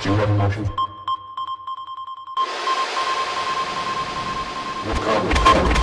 Do you have emotions? Come, come, come, come.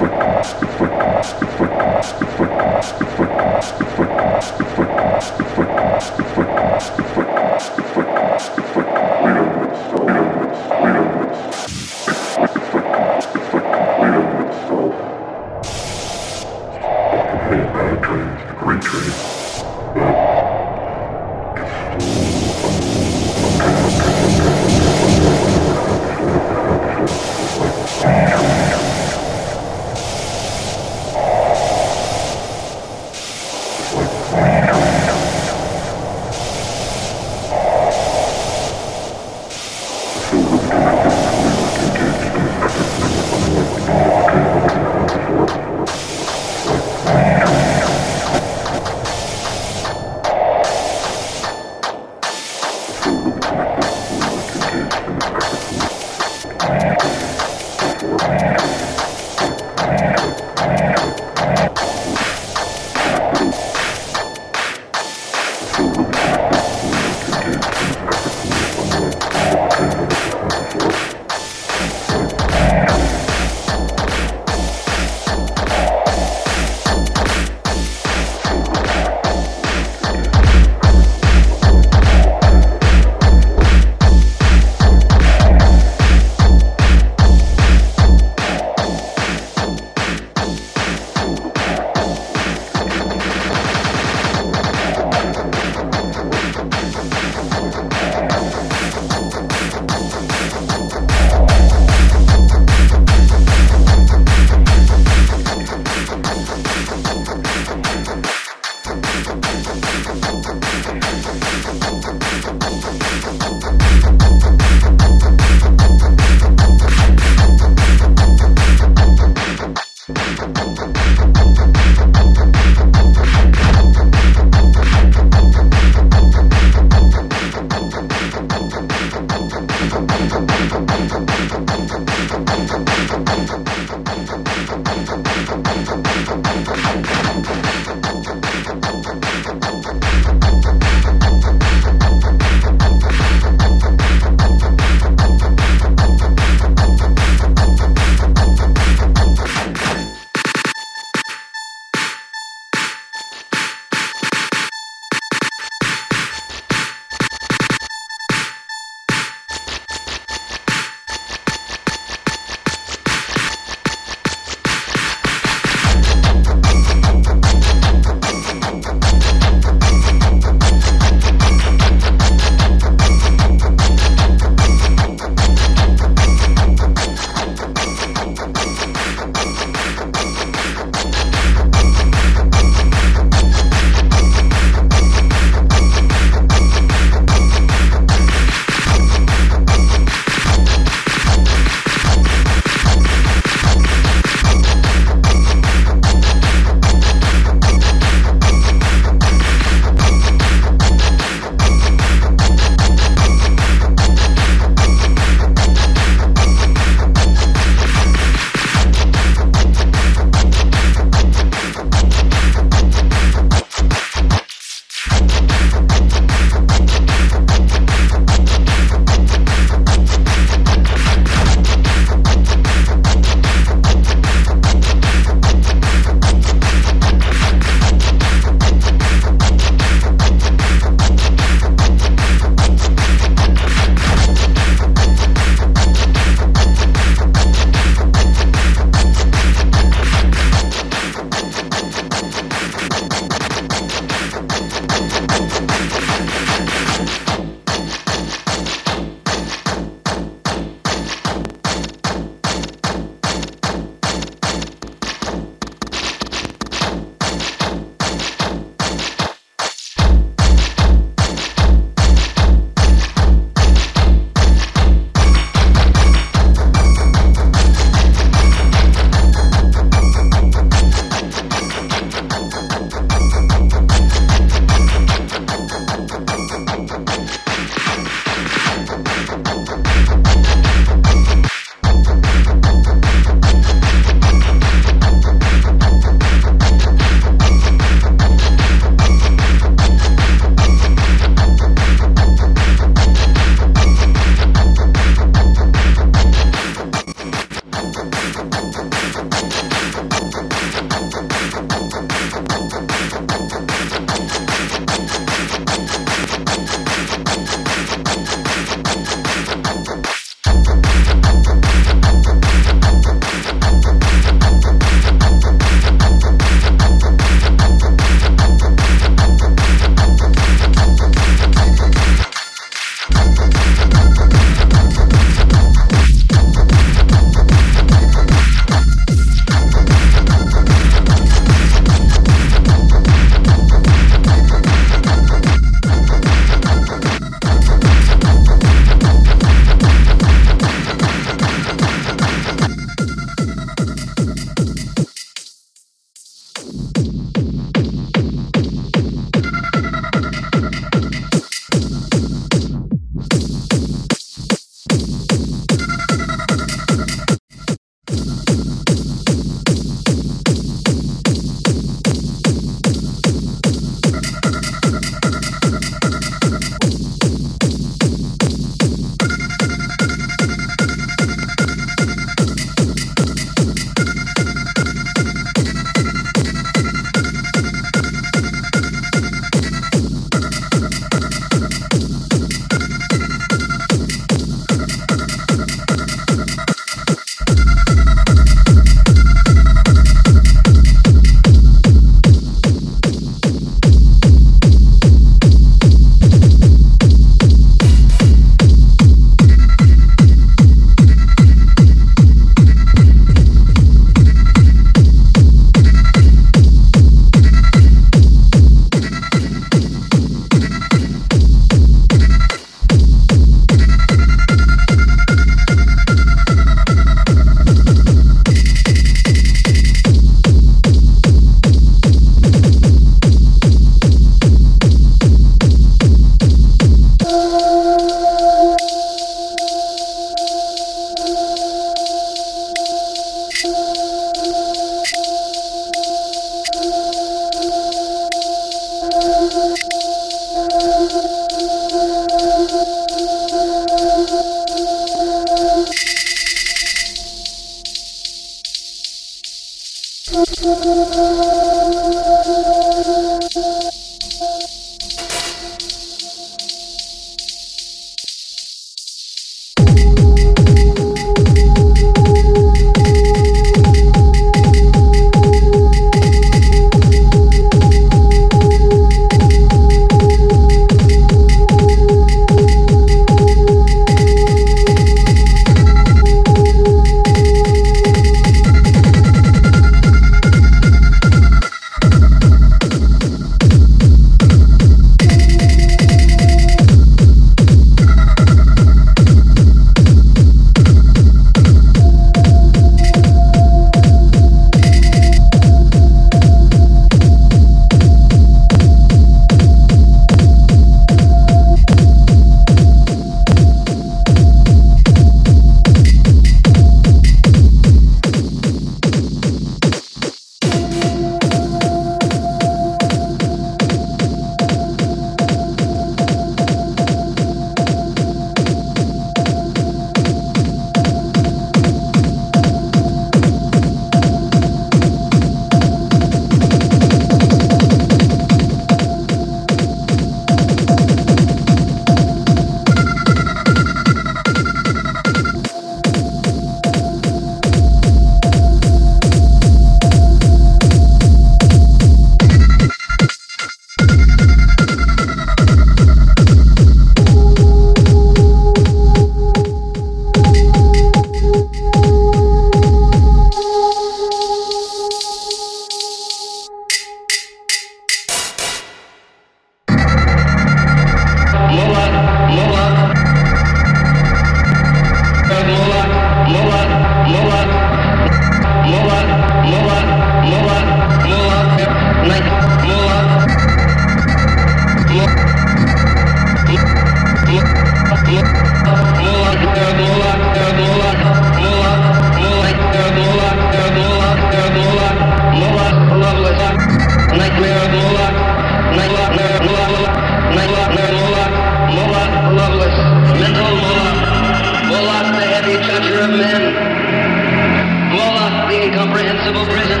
incomprehensible prison,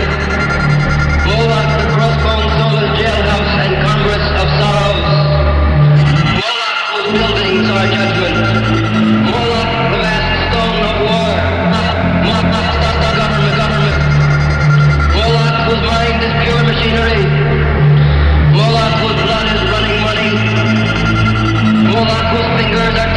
move out jailhouse and congress of sorrows, roll whose buildings are judgment, roll stone of war, whose mind is pure machinery, roll whose blood is running money, roll whose fingers are